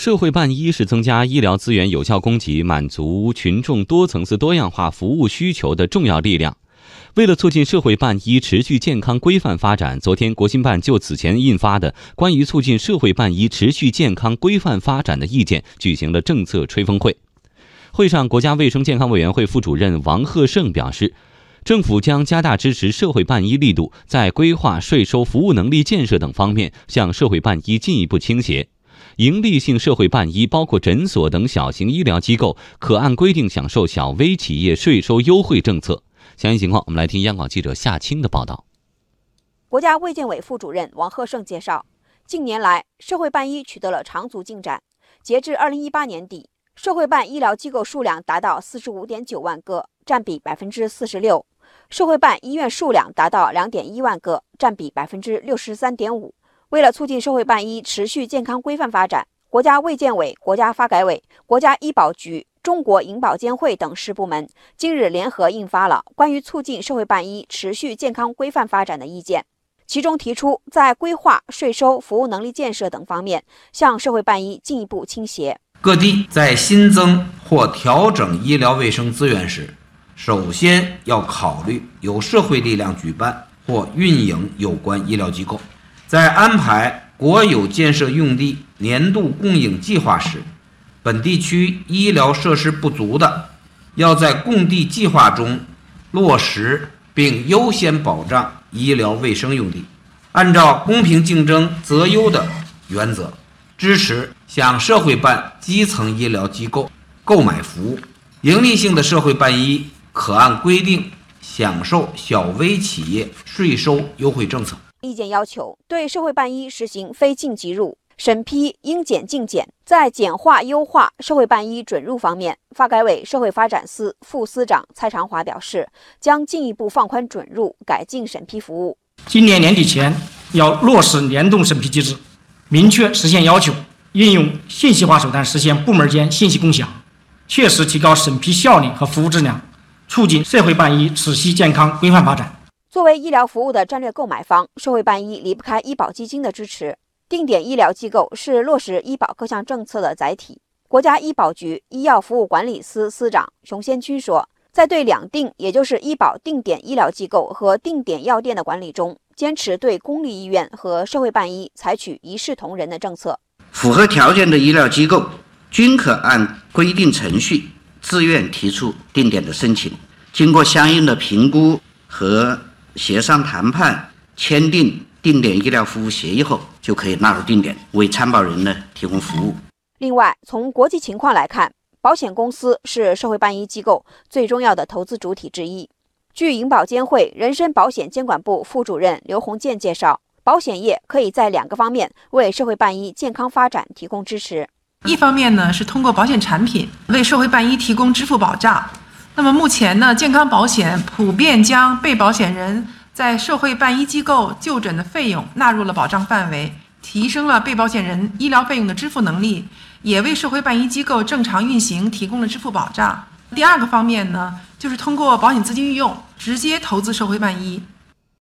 社会办医是增加医疗资源有效供给、满足群众多层次多样化服务需求的重要力量。为了促进社会办医持续健康规范发展，昨天国新办就此前印发的《关于促进社会办医持续健康规范发展的意见》举行了政策吹风会。会上，国家卫生健康委员会副主任王贺胜表示，政府将加大支持社会办医力度，在规划、税收、服务能力建设等方面向社会办医进一步倾斜。营利性社会办医，包括诊所等小型医疗机构，可按规定享受小微企业税收优惠政策。详细情况，我们来听央广记者夏青的报道。国家卫健委副主任王贺胜介绍，近年来社会办医取得了长足进展。截至二零一八年底，社会办医疗机构数量达到四十五点九万个，占比百分之四十六；社会办医院数量达到两点一万个，占比百分之六十三点五。为了促进社会办医持续健康规范发展，国家卫健委、国家发改委、国家医保局、中国银保监会等十部门今日联合印发了《关于促进社会办医持续健康规范发展的意见》，其中提出，在规划、税收、服务能力建设等方面向社会办医进一步倾斜。各地在新增或调整医疗卫生资源时，首先要考虑由社会力量举办或运营有关医疗机构。在安排国有建设用地年度供应计划时，本地区医疗设施不足的，要在供地计划中落实并优先保障医疗卫生用地，按照公平竞争择优的原则，支持向社会办基层医疗机构购买服务。营利性的社会办医可按规定享受小微企业税收优惠政策。意见要求对社会办医实行非禁即入审批，应简尽简。在简化优化社会办医准入方面，发改委社会发展司副司长蔡长华表示，将进一步放宽准入，改进审批服务。今年年底前要落实联动审批机制，明确实现要求，运用信息化手段实现部门间信息共享，切实提高审批效率和服务质量，促进社会办医持续健康规范发展。作为医疗服务的战略购买方，社会办医离不开医保基金的支持。定点医疗机构是落实医保各项政策的载体。国家医保局医药服务管理司司长熊先军说，在对两定，也就是医保定点医疗机构和定点药店的管理中，坚持对公立医院和社会办医采取一视同仁的政策。符合条件的医疗机构均可按规定程序自愿提出定点的申请，经过相应的评估和。协商谈判、签订定点医疗服务协议后，就可以纳入定点，为参保人呢提供服务。另外，从国际情况来看，保险公司是社会办医机构最重要的投资主体之一。据银保监会人身保险监管部副主任刘红建介绍，保险业可以在两个方面为社会办医健康发展提供支持。一方面呢，是通过保险产品为社会办医提供支付保障。那么目前呢，健康保险普遍将被保险人在社会办医机构就诊的费用纳入了保障范围，提升了被保险人医疗费用的支付能力，也为社会办医机构正常运行提供了支付保障。第二个方面呢，就是通过保险资金运用直接投资社会办医，